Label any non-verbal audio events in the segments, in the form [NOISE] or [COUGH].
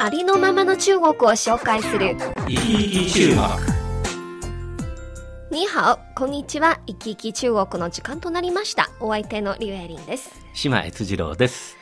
ありのままの中国を紹介する。生き生き中国に好、こんにちは。生き生き中国の時間となりました。お相手のリュウエリンです。島悦次郎です。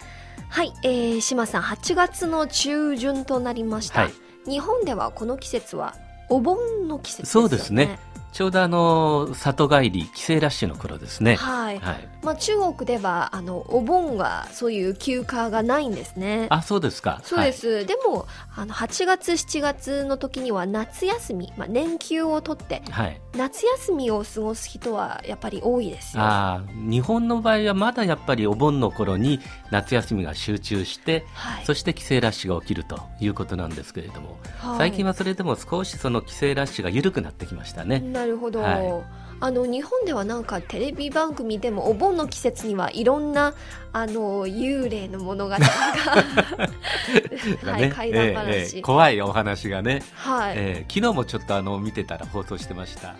はい、えー、島さん、8月の中旬となりました。はい日本ではこの季節はお盆の季節ですよね。そうですね。ちょうどあの、里帰り、帰省ラッシュの頃ですね。はい。はい。まあ中国では、あの、お盆はそういう休暇がないんですね。あ、そうですか。そうです、でもあの8月7月の時には夏休み、まあ、年休を取ってはい。はい。夏休みを過ごす人はやっぱり多いですよあー日本の場合はまだやっぱりお盆の頃に夏休みが集中して、はいそして帰省ラッシュが起きるということなんですけれども、はい最近はそれでも少しその帰省ラッシュが緩くなってきましたね。なるほど、はいあの日本ではなんかテレビ番組でもお盆の季節にはいろんなあの幽霊の物語がはい、ね怪談話、ええええ怖いお話がね、はい、ええ昨日もちょっとあの見てたら放送してました。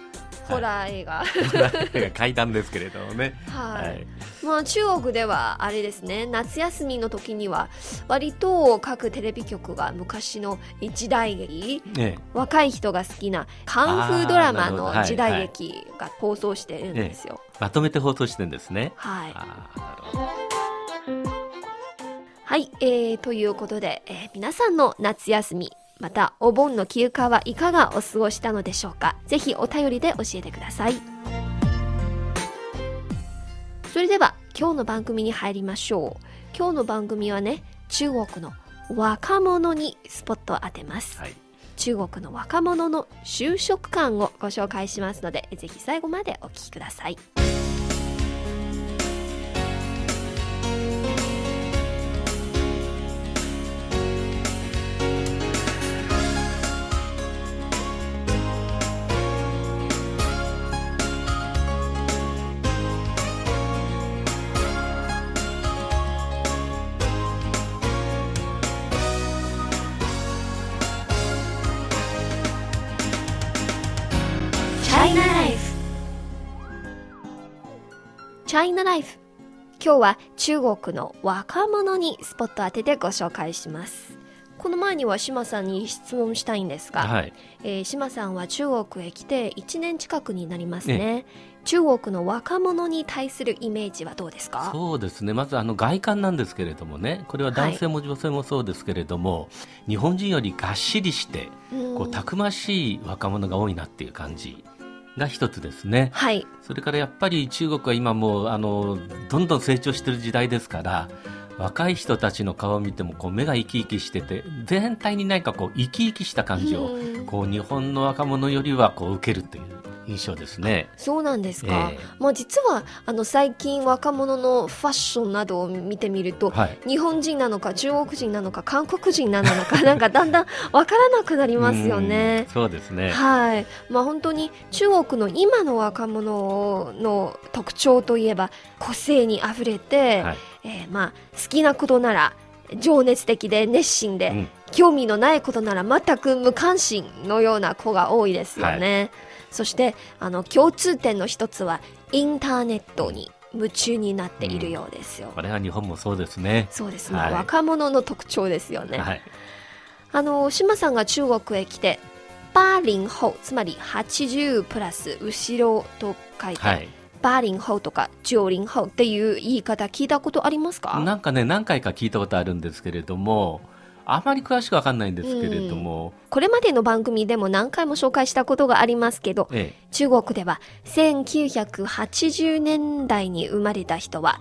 ホラー映画。ー怪談ですけれどもね。はい、はい。まあ中国ではあれですね。夏休みの時には割と各テレビ局が昔の時代劇ええ。若い人が好きなカンフードラマの時代劇が放送してるんですよ。まとめて放送してるんですね。はい、はい、えー、ということで、えー皆さんの夏休みまたお盆の休暇はいかがお過ごしたのでしょうか？ぜひお便りで教えてください。それでは今日の番組に入りましょう。今日の番組はね中国の若者にスポットを当てます、はい。中国の若者の就職観をご紹介しますのでぜひ最後までお聞きください China Life 今日は中国の若者にスポット当ててご紹介します。この前には島さんに質問したいんですが、はい。えー島さんは中国へ来て1年近くになりますね。中国の若者に対するイメージはどうですか？そうですね。まずあの外観なんですけれどもね、これは男性も女性もそうですけれども、日本人よりがっしりして、うん。こうたくましい若者が多いなっていう感じが一つですね。はいそれからやっぱり中国は今もうあのどんどん成長してる時代ですから。若い人たちの顔を見てもこう目が生き生きしてて全体に何かこう生き生きした感じをうんこう日本の若者よりはこう受けるという印象ですね。そうなんですか、えまあ、実はあの最近若者のファッションなどを見てみると、はい日本人なのか中国人なのか韓国人なのか [LAUGHS] なんかだんだんわからなくなりますよねうん。そうですね。はい、まあ本当に中国の今の若者の特徴といえば個性にあふれて、はいえーまあ好きなことなら情熱的で熱心で、うん興味のないことなら全く無関心のような子が多いですよね。そしてあの共通点の一つはインターネットに夢中になっているようですよ。これは日本もそうですね。そうですね、はい若者の特徴ですよね。はい。あの島さんが中国へ来て80後つまり80プラス後ろと書いて、はい。80後とか90後っていう言い方聞いたことありますか？なんかね、何回か聞いたことあるんですけれども、あまり詳しくわかんないんですけれども、これまでの番組でも何回も紹介したことがありますけどええ、中国では1980年代に生まれた人は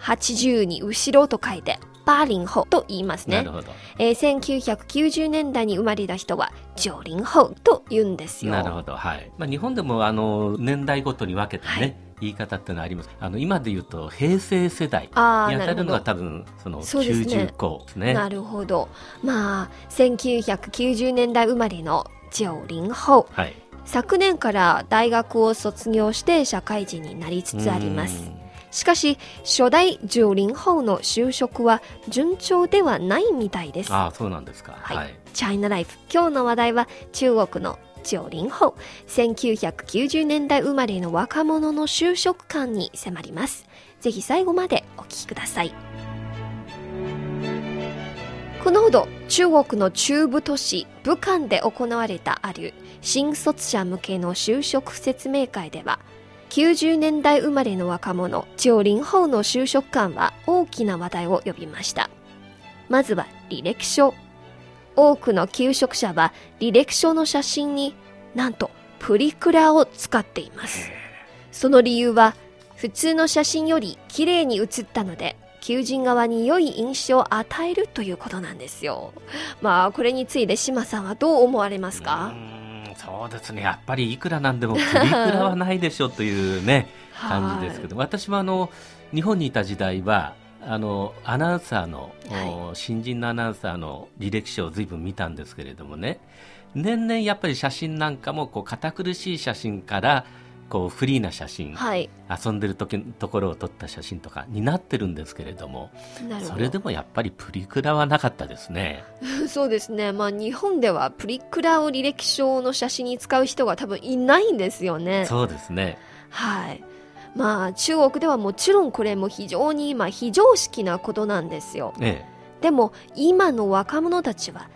80に後ろと書いてバーリンホと言いますねなる。ほど。えー1990年代に生まれた人はジョリンホと言うんですよ。なるほど。はい。まあ、日本でも、あの、年代ごとに分けてね、はい言い方ってのはあります。あの、今で言うと、平成世代に当たるのが多分、その、そうですね90すね。なるほど。まあ、1990年代生まれのジョリンホ。はい。昨年から大学を卒業して社会人になりつつあります。しかし、初代ジョリンホの就職は順調ではないみたいです。ああ、そうなんですか。はいはい。チャイナライフ。今日の話題は中国のジョリンホ。1990年代生まれの若者の就職観に迫ります。ぜひ最後までお聞きください。このほど中国の中部都市武漢で行われたある新卒者向けの就職説明会では90年代生まれの若者ジョリンホの就職観は大きな話題を呼びました。まずは履歴書。多くの求職者は履歴書の写真になんとプリクラを使っています。その理由は普通の写真より綺麗に写ったので求人側に良い印象を与えるということなんですよ。まあこれについて島さんはどう思われますか？そうですね。やっぱりいくらなんでもプリクラはないでしょというね、感じですけど、私もあの、日本にいた時代は、あの、アナウンサーの、お新人のアナウンサーの履歴書を随分見たんですけれどもね、年々やっぱり写真なんかも、こう、堅苦しい写真から、こう、フリーな写真、はい遊んでる時のところを撮った写真とかになってるんですけれども、それでもやっぱりプリクラはなかったですね。[LAUGHS] そうですね。まあ日本ではプリクラを履歴書の写真に使う人が多分いないんですよね。そうですね。はい。まあ中国ではもちろんこれも非常に今非常識なことなんですよ。えでも今の若者たちは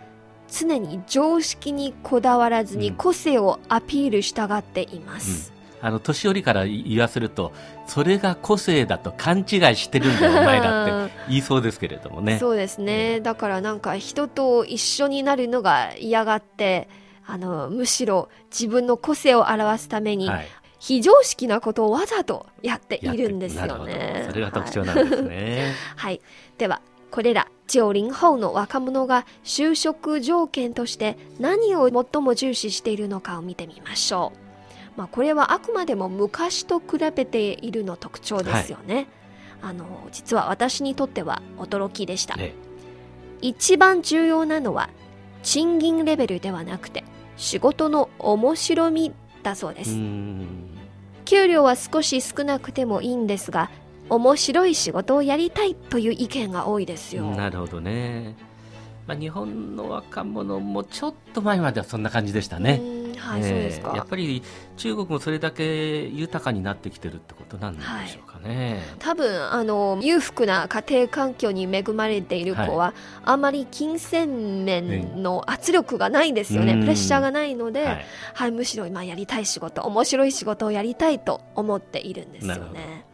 常に常識にこだわらずにうん個性をアピールしたがっています。え。あの、年寄りから言わせると、それが個性だと勘違いしてるんだよ、[LAUGHS] お前らって言いそうですけれどもね。そうですね。だからなんか人と一緒になるのが嫌がって、あの、むしろ自分の個性を表すために、はい。非常識なことをわざとやっているんですよねそれが特徴なんですね。はい。はい。では、これら、90後の若者が就職条件として何を最も重視しているのかを見てみましょう。まあ、これはあくまでも昔と比べているの特徴ですよね。あの、実は私にとっては驚きでした。ね一番重要なのは賃金レベルではなくて仕事の面白みだそうです、ん。給料は少し少なくてもいいんですが面白い仕事をやりたいという意見が多いですよなるほどね。まあ、日本の若者もちょっと前まではそんな感じでしたね。うんはい、ええ。そうですか。やっぱり中国もそれだけ豊かになってきてるってことなんでしょうかね。多分あの裕福な家庭環境に恵まれている子は、あまり金銭面の圧力がないですよね、うん。プレッシャーがないので、ははいい、むしろ今やりたい仕事面白い仕事をやりたいと思っているんですよね。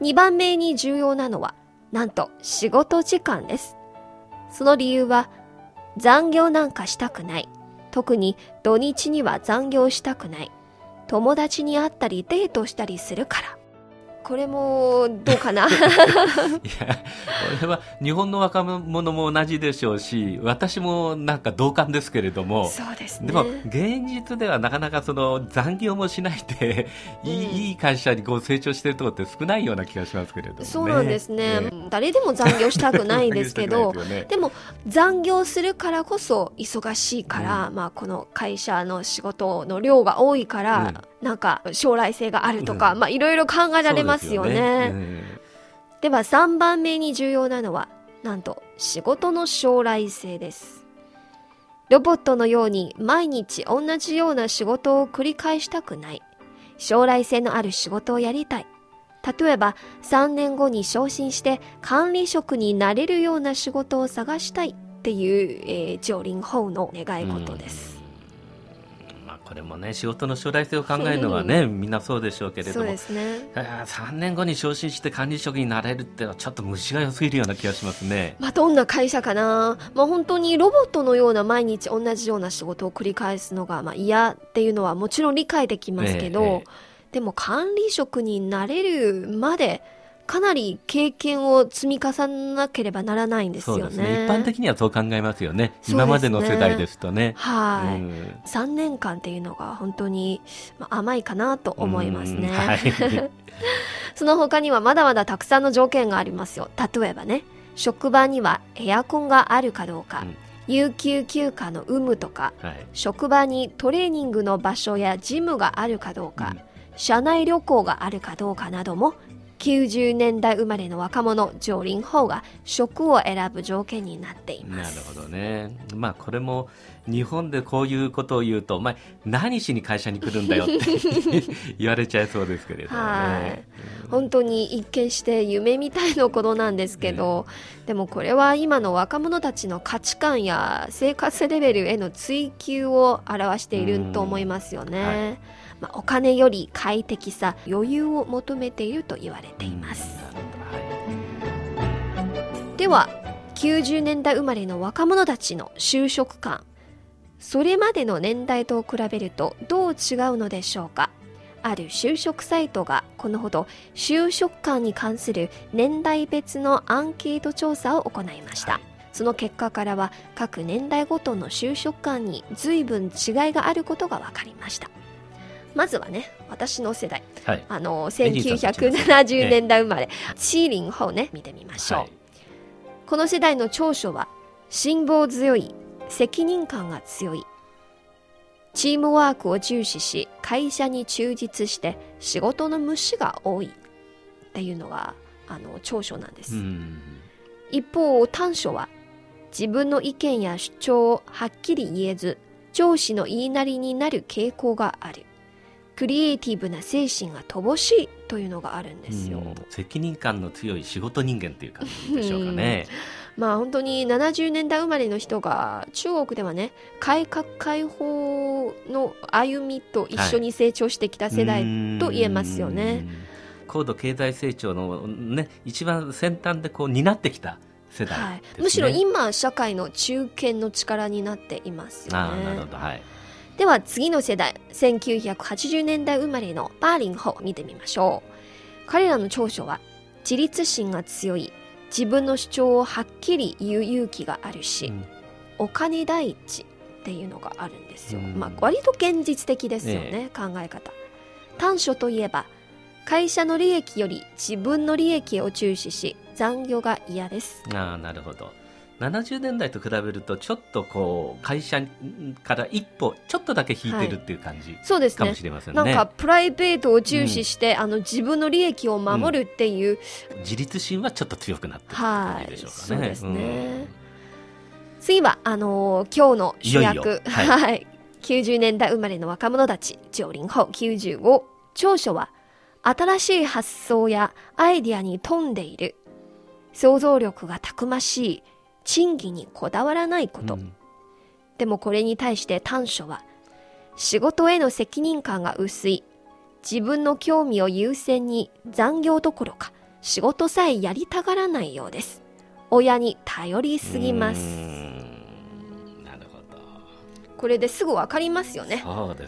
2番目に重要なのはなんと仕事時間です。その理由は残業なんかしたくない特に土日には残業したくない。友達に会ったりデートしたりするから。これもどうかな？[LAUGHS] いや、これは日本の若者も同じでしょうし、私もなんか同感ですけれども、そうですね。でも現実ではなかなかその残業もしないで、いいうん。いい会社にこう成長してるところって少ないような気がしますけれどもね。そうなんですね、え誰でも残業したくないですけどでねでも残業するからこそ忙しいから、まあ、この会社の仕事の量が多いから、なんか将来性があるとか、うん。まあいろいろ考えられますよね。ですよね。では3番目に重要なのはなんと仕事の将来性です。ロボットのように毎日同じような仕事を繰り返したくない。将来性のある仕事をやりたい。例えば3年後に昇進して管理職になれるような仕事を探したいっていう、えー、ジョリンホーの願い事です、これもね仕事の将来性を考えるのはねみんなそうでしょうけれども。ね。あー3年後に昇進して管理職になれるってのはちょっと虫が良すぎるような気がしますね。まあ、どんな会社かな、まあ、本当にロボットのような毎日同じような仕事を繰り返すのがまあ嫌っていうのはもちろん理解できますけど、えええ。でも管理職になれるまでかなり経験を積み重ねなければならないんですよね。そうですね。一般的にはそう考えますよね。すね今までの世代ですとね。はい、うん3年間っていうのが本当にまあ甘いかなと思いますね。うんはい。[LAUGHS] その他にはまだまだたくさんの条件がありますよ。例えばね、職場にはエアコンがあるかどうか、うん有給休暇の有無とか、はい。職場にトレーニングの場所やジムがあるかどうか、うん社内旅行があるかどうかなども90年代生まれの若者上林法が職を選ぶ条件になっていなるます。ほどね。まあこれも日本でこういうことを言うと、お前何しに会社に来るんだよって [LAUGHS] 言われちゃいそうですけれどもはいね。本当に一見して夢みたいなことなんですけど、でもこれは今の若者たちの価値観や生活レベルへの追求を表していると思いますよね。まあ、お金より快適さ余裕を求めていると言われています。はいでは90年代生まれの若者たちの就職観。それまでの年代と比べるとどう違うのでしょうか。ある就職サイトがこのほど就職観に関する年代別のアンケート調査を行いました、はいその結果からは各年代ごとの就職観に随分違いがあることが分かりました。まずはね私の世代。はい。あのエリーさんたちですね1970年代生まれ、チーリンホをね見てみましょう、はい。この世代の長所は辛抱強い責任感が強い。チームワークを重視し会社に忠実して仕事の無視が多い。っていうのがあの長所なんです、うん。一方短所は自分の意見や主張をはっきり言えず上司の言いなりになる傾向があるクリエイティブな精神が乏しいというのがあるんですよ、うん責任感の強い仕事人間っていう感じでしょうかね。まあ本当に70年代生まれの人が中国ではね改革開放の歩みと一緒に成長してきた世代と言えますよね、うん。高度経済成長のね一番先端でこう担ってきた世代はい。むしろ今社会の中堅の力になっていますよああなるねほどはい。では次の世代1980年代生まれのバーリンホを見てみましょう。彼らの長所は自立心が強い自分の主張をはっきり言う勇気があるし、うん。お金第一っていうのがあるんですよ、うん。まあ割と現実的ですよね、考え方。短所といえば会社の利益より自分の利益を重視し残業が嫌です。ああなるほど。70年代と比べるとちょっとこう会社から一歩ちょっとだけ引いてるっていう感じかもそうですね。しれませんね。なんかプライベートを重視して、あの自分の利益を守るっていう、自立心はちょっと強くなってる感じでしょうかね。そうですね。うん。次はあのー今日の主役。はい。はい、90年代生まれの若者たち90後95長所は新しい発想やアイディアに富んでいる。想像力がたくましい賃金にこだわらないこと、うん。でもこれに対して短所は仕事への責任感が薄い。自分の興味を優先に残業どころか仕事さえやりたがらないようです。親に頼りすぎます。なるほど。これですぐわかりますよね。ね。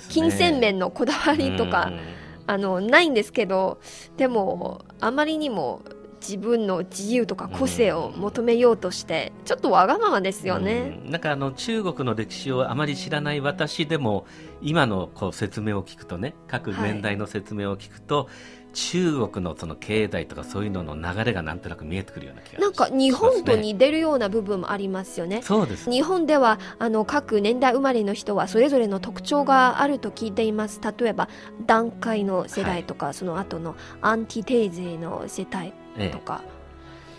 金銭面のこだわりとかうん。あのないんですけどでもあまりにも自分の自由とか個性を求めようとしてちょっとわがままですよね、うん。なんかあの中国の歴史をあまり知らない私でも今のこう説明を聞くとね各年代の説明を聞くと、中国のその経済とかそういうのの流れがなんとなく見えてくるような気がしなんか日本と似てるような部分もありますよね。そうです。日本ではあの各年代生まれの人はそれぞれの特徴があると聞いています。例えば段階の世代とか、その後のアンティテーゼの世代えとか、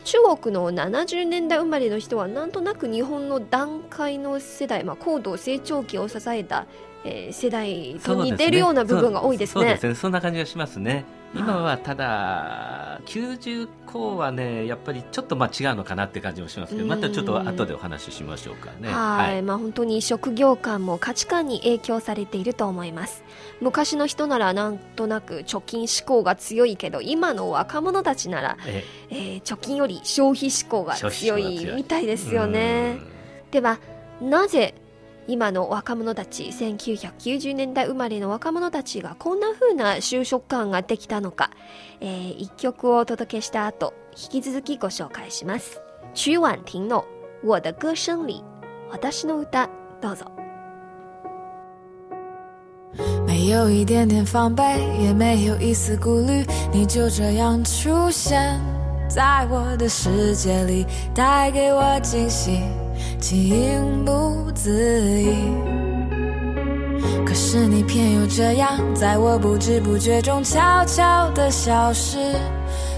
中国の70年代生まれの人はなんとなく日本の段階の世代、まあ、高度成長期を支えた、えー世代と似てるような部分が多いですね。そうそうですね。そんな感じがしますね今はただ90後はねやっぱりちょっとまあ違うのかなって感じもしますけどうん。またちょっと後でお話ししましょうかね。はい、まあ本当に職業観も価値観に影響されていると思います。昔の人ならなんとなく貯金志向が強いけど今の若者たちなら、ええ。ー貯金より消費志向が強いみたいですよね。ではなぜ今の若者たち1990年代生まれの若者たちがこんな風な就職感ができたのか、えー、一曲をお届けした後引き続きご紹介します。曲婉婷の「我的歌声里」私の歌どうぞ。没有一点点防备，也没有一丝顾虑，你就这样出现在我的世界里，带给我惊喜，情不自已。可是你偏又这样，在我不知不觉中悄悄地消失，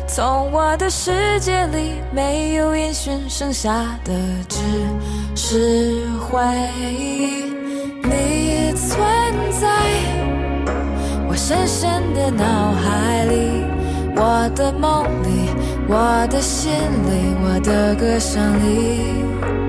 从我的世界里没有音讯，剩下的只是回忆。你存在我深深的脑海里，我的梦里，我的心里，我的歌声里。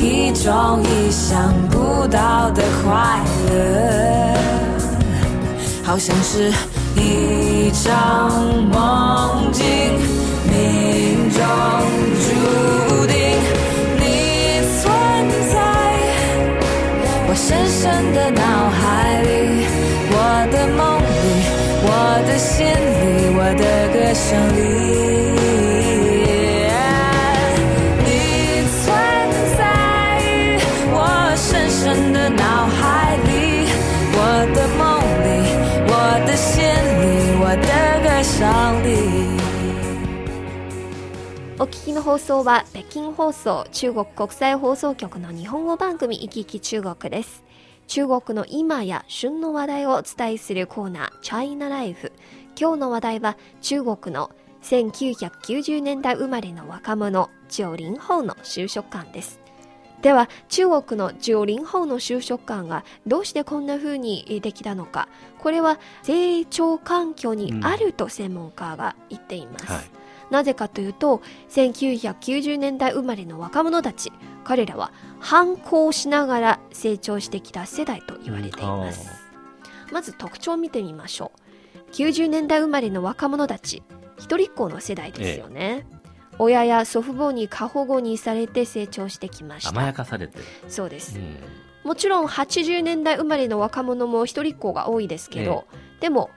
一种意想不到的快乐，好像是一场梦境，命中注定你存在我。深深的脑海里，我的梦里，我的心里，我的歌声里，深的脑海里，我的梦里，我的心里，我的歌声里。お聞きの放送は北京放送中国国際放送局の日本語番組いきいき中国です。中国の今や旬の話題をお伝えするコーナーチャイナライフ。今日の話題は中国の1990年代生まれの若者、九零後の就職感です。では中国の九零後の就職感がどうしてこんな風にできたのか。これは成長環境にあると専門家が言っています、うんはい。なぜかというと1990年代生まれの若者たち彼らは反抗しながら成長してきた世代と言われています、うん、まず特徴を見てみましょう。90年代生まれの若者たち一人っ子の世代ですよね、ええ親や祖父母に過保護にされて成長してきました。甘やかされて。そうです、うん、もちろん80年代生まれの若者も一人っ子が多いですけど、ええ、でも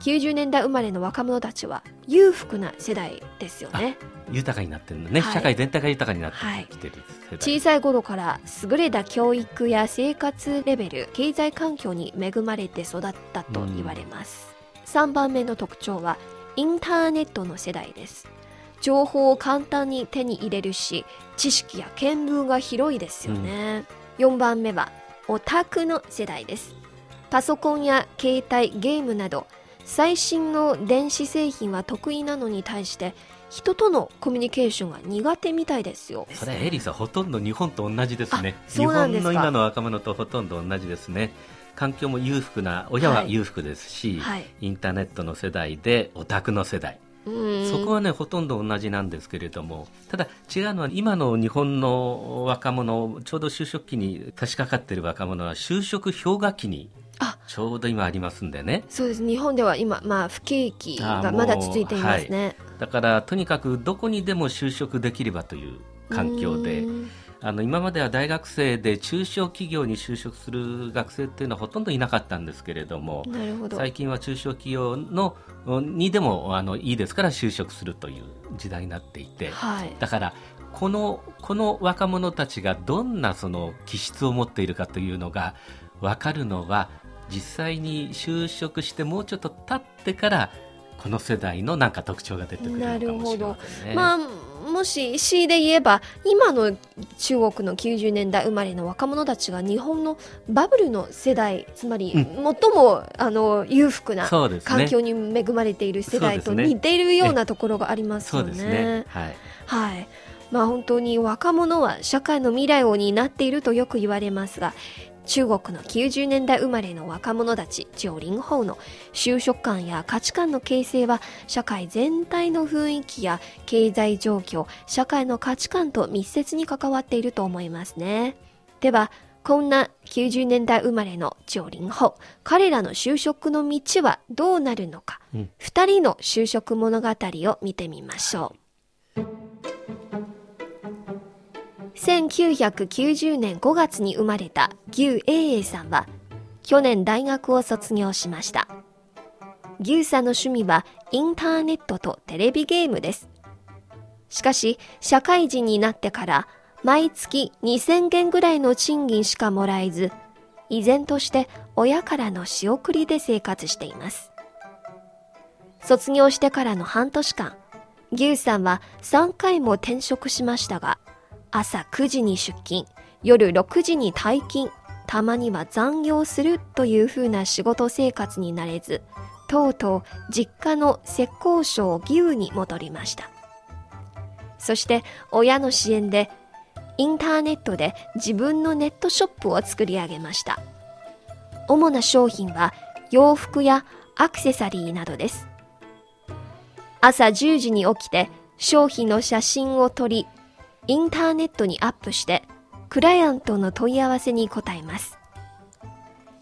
90年代生まれの若者たちは裕福な世代ですよね。豊かになってるのね、はい、社会全体が豊かになってきてる、はい、小さい頃から優れた教育や生活レベル経済環境に恵まれて育ったと言われます、うん、3番目の特徴はインターネットの世代です情報を簡単に手に入れるし知識や見聞が広いですよね、うん、4番目はオタクの世代です。パソコンや携帯ゲームなど最新の電子製品は得意なのに対して人とのコミュニケーションが苦手みたいですよ。それエリさんほとんど日本と同じですね。日本の今の若者とほとんど同じですね。環境も裕福な親は裕福ですし、はいはい、インターネットの世代でオタクの世代そこはねほとんど同じなんですけれども。ただ違うのは今の日本の若者ちょうど就職期に差し掛かっている若者は就職氷河期にちょうど今ありますんでね。そうです。日本では今、まあ、不景気がまだ続いていますね、はい、だからとにかくどこにでも就職できればという環境であの今までは大学生で中小企業に就職する学生っていうのはほとんどいなかったんですけれども最近は中小企業のにでもあのいいですから就職するという時代になっていて、はい、だからこのこの若者たちがどんなその気質を持っているかというのが分かるのは実際に就職してもうちょっと経ってからこの世代のなんか特徴が出てくるなるほど、まあもし C で言えば今の中国の90年代生まれの若者たちが日本のバブルの世代つまり最も、あの裕福な環境に恵まれている世代と似ているようなところがありますよね。ね。はい、はい。まあ本当に若者は社会の未来を担っているとよく言われますが、中国の90年代生まれの若者たち、九零後の就職観や価値観の形成は社会全体の雰囲気や経済状況、社会の価値観と密接に関わっていると思いますね。では、こんな90年代生まれの九零後、彼らの就職の道はどうなるのか、うん二人の就職物語を見てみましょう。1990年5月に生まれた牛英英さんは去年大学を卒業しました。牛さんの趣味はインターネットとテレビゲームです。しかし、社会人になってから毎月2000元ぐらいの賃金しかもらえず、依然として親からの仕送りで生活しています。卒業してからの半年間、牛さんは3回も転職しましたが、朝9時に出勤、夜6時に退勤、たまには残業するという風な仕事生活になれず、とうとう実家の浙江省牛に戻りました。そして親の支援でインターネットで自分のネットショップを作り上げました。主な商品は洋服やアクセサリーなどです。朝10時に起きて商品の写真を撮り、インターネットにアップして、クライアントの問い合わせに答えます。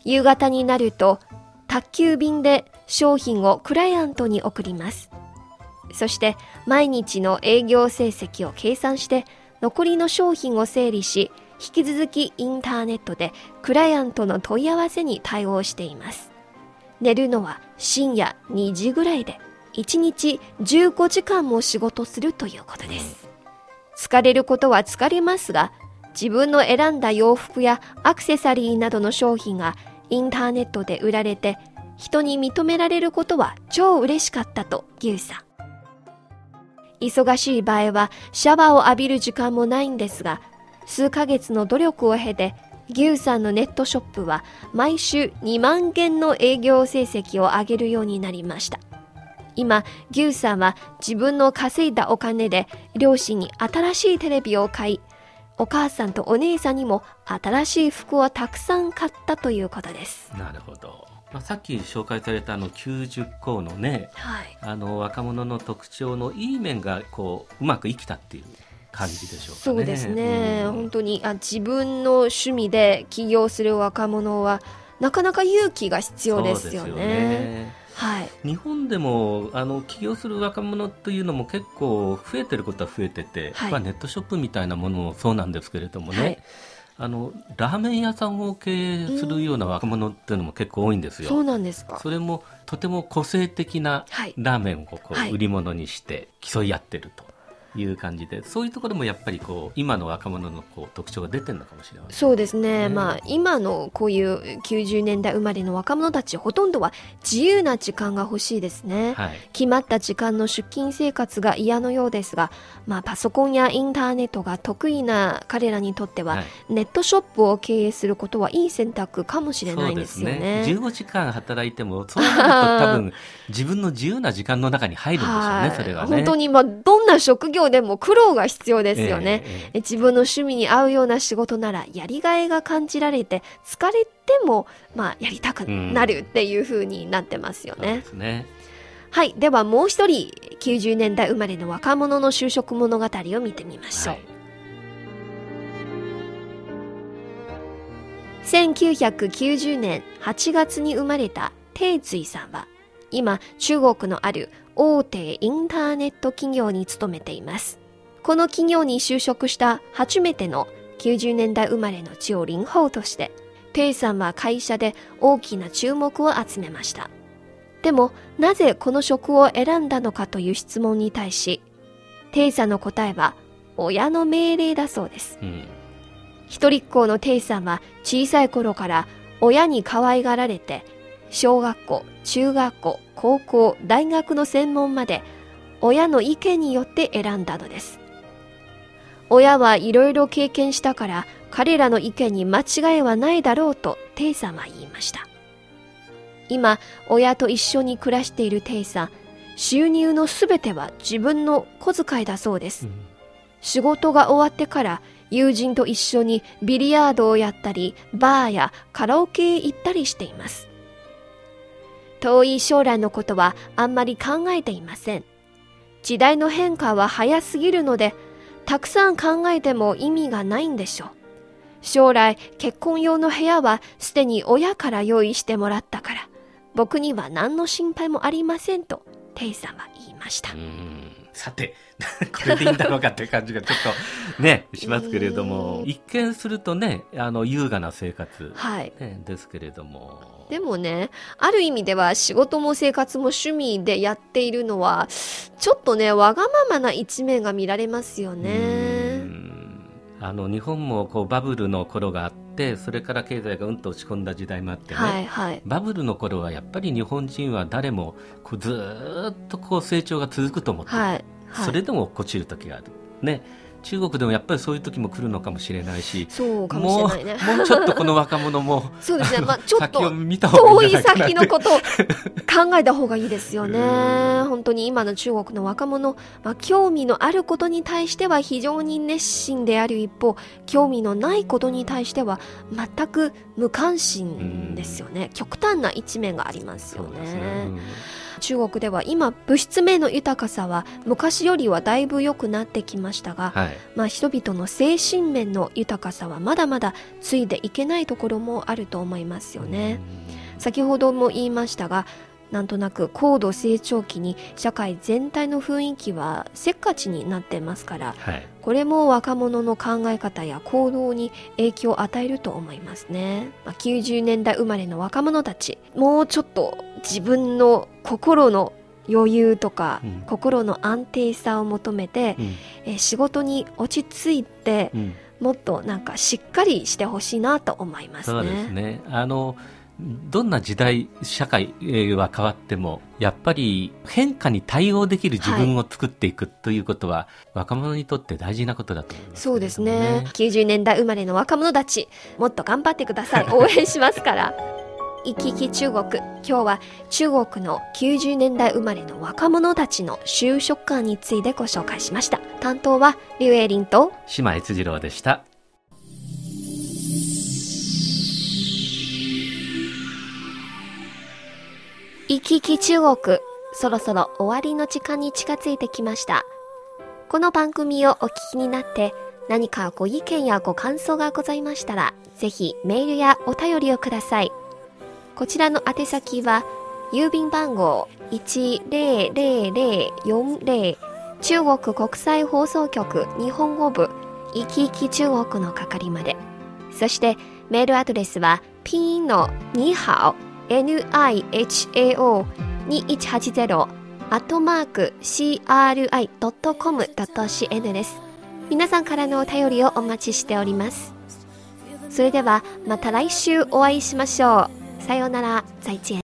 夕方になると、宅急便で商品をクライアントに送ります。そして、毎日の営業成績を計算して、残りの商品を整理し、引き続きインターネットでクライアントの問い合わせに対応しています。寝るのは深夜2時ぐらいで、1日15時間も仕事するということです。疲れることは疲れますが、自分の選んだ洋服やアクセサリーなどの商品がインターネットで売られて、人に認められることは超嬉しかったと牛さん。忙しい場合はシャワーを浴びる時間もないんですが、数ヶ月の努力を経て、牛さんのネットショップは毎週2万件の営業成績を上げるようになりました。今、牛さんは自分の稼いだお金で両親に新しいテレビを買い、お母さんとお姉さんにも新しい服をたくさん買ったということです。なるほど、まあ、さっき紹介されたあの90項のねはい。あの若者の特徴のいい面がこううまく生きたっていう感じでしょうかね。そうですね、うん本当にあ自分の趣味で起業する若者はなかなか勇気が必要ですよそうね。はい。日本でもあの起業する若者というのも結構増えてることは増えてて、はいまあ、ネットショップみたいなものもそうなんですけれどもね、はいあのラーメン屋さんを経営するような若者っていうのも結構多いんですよ。そうなんですか。それもとても個性的なはいラーメンをこうはい売り物にして競い合ってるという感じでそういうところもやっぱりこう今の若者のこう特徴が出てるのかもしれませんそうですね、ねまあ今のこういう90年代生まれの若者たちほとんどは自由な時間が欲しいですね、はい。決まった時間の出勤生活が嫌のようですが、まあ、パソコンやインターネットが得意な彼らにとっては、はい。ネットショップを経営することはいい選択かもしれないんですよね。すね。15時間働いてもそうなると多分 [LAUGHS] 自分の自由な時間の中に入るんでしょうねはい。それはね。本当に、まあ、どんな職業でも苦労が必要ですよね。えええええ自分の趣味に合うような仕事ならやりがいが感じられて疲れても、まあ、やりたくなるっていう風になってますよね。ですねはい。ではもう一人、90年代生まれの若者の就職物語を見てみましょう。はい1990年8月に生まれたテイツイさんは、今、中国のある大手インターネット企業に勤めています。この企業に就職した初めての90年代生まれの超零後として、テイさんは会社で大きな注目を集めました。でも、なぜこの職を選んだのかという質問に対し、テイさんの答えは、親の命令だそうです。うん一人っ子のテイさんは小さい頃から親に可愛がられて、小学校、中学校、高校、大学の専門まで親の意見によって選んだのです。親はいろいろ経験したから彼らの意見に間違いはないだろうとテイさんは言いました。今、親と一緒に暮らしているテイさん、収入のすべては自分の小遣いだそうです。仕事が終わってから友人と一緒にビリヤードをやったり、バーやカラオケへ行ったりしています。遠い将来のことはあんまり考えていません。時代の変化は早すぎるので、たくさん考えても意味がないんでしょう。将来結婚用の部屋はすでに親から用意してもらったから、僕には何の心配もありませんと、テイさんは言いました。さてこれでいいんだろうかっていう感じがちょっとね [LAUGHS] しますけれどもうん一見するとねあの優雅な生活、はい。ね、ですけれどもでもね、ある意味では仕事も生活も趣味でやっているのは、ちょっとね、わがままな一面が見られますようね。んあの日本もこうバブルの頃があってそれから経済がうんと落ち込んだ時代もあってね、はいはい。バブルの頃はやっぱり日本人は誰もこうずーっとこう成長が続くと思ってる、はい。はいそれでも落ちる時がある、ね、中国でもやっぱりそういう時も来るのかもしれないしそうかもしれないね。もうちょっとこの若者もそうですね。まあ [LAUGHS] ちょっと遠い先のことを考えた方がいいですよねう。本当に今の中国の若者、まあ、興味のあることに対しては非常に熱心である一方、興味のないことに対しては全く無関心ですよね。極端な一面がありますよね。ね、中国では今物質面の豊かさは昔よりはだいぶ良くなってきましたが、はい。まあ、人々の精神面の豊かさはまだまだついていけないところもあると思いますよね。先ほども言いましたがなんとなく高度成長期に社会全体の雰囲気はせっかちになってますからはい。これも若者の考え方や行動に影響を与えると思いますね、まあ、90年代生まれの若者たちもうちょっと自分の心の余裕とか、うん心の安定さを求めて、うんえー仕事に落ち着いてうんもっとなんかしっかりしてほしいなと思いますね。そうですねあのどんな時代社会えーは変わってもやっぱり変化に対応できる自分を作っていくということは、若者にとって大事なことだと思いますけれどもそうですね。90年代生まれの若者たち、もっと頑張ってください。[LAUGHS] 応援しますから。行き来中国。今日は中国の90年代生まれの若者たちの就職観についてご紹介しました。担当は、リュウエイリンと、島悦次郎でした行き来中国。そろそろ終わりの時間に近づいてきました。この番組をお聞きになって、何かご意見やご感想がございましたら、ぜひメールやお便りをください。こちらの宛先は、郵便番号10040中国国際放送局日本語部いきいき中国の係まで。そしてメールアドレスはピンのにハオ NIHAO 2180アットマーク CRI.com.cn です。皆さんからのお便りをお待ちしております。それではまた来週お会いしましょう。さようなら、再见。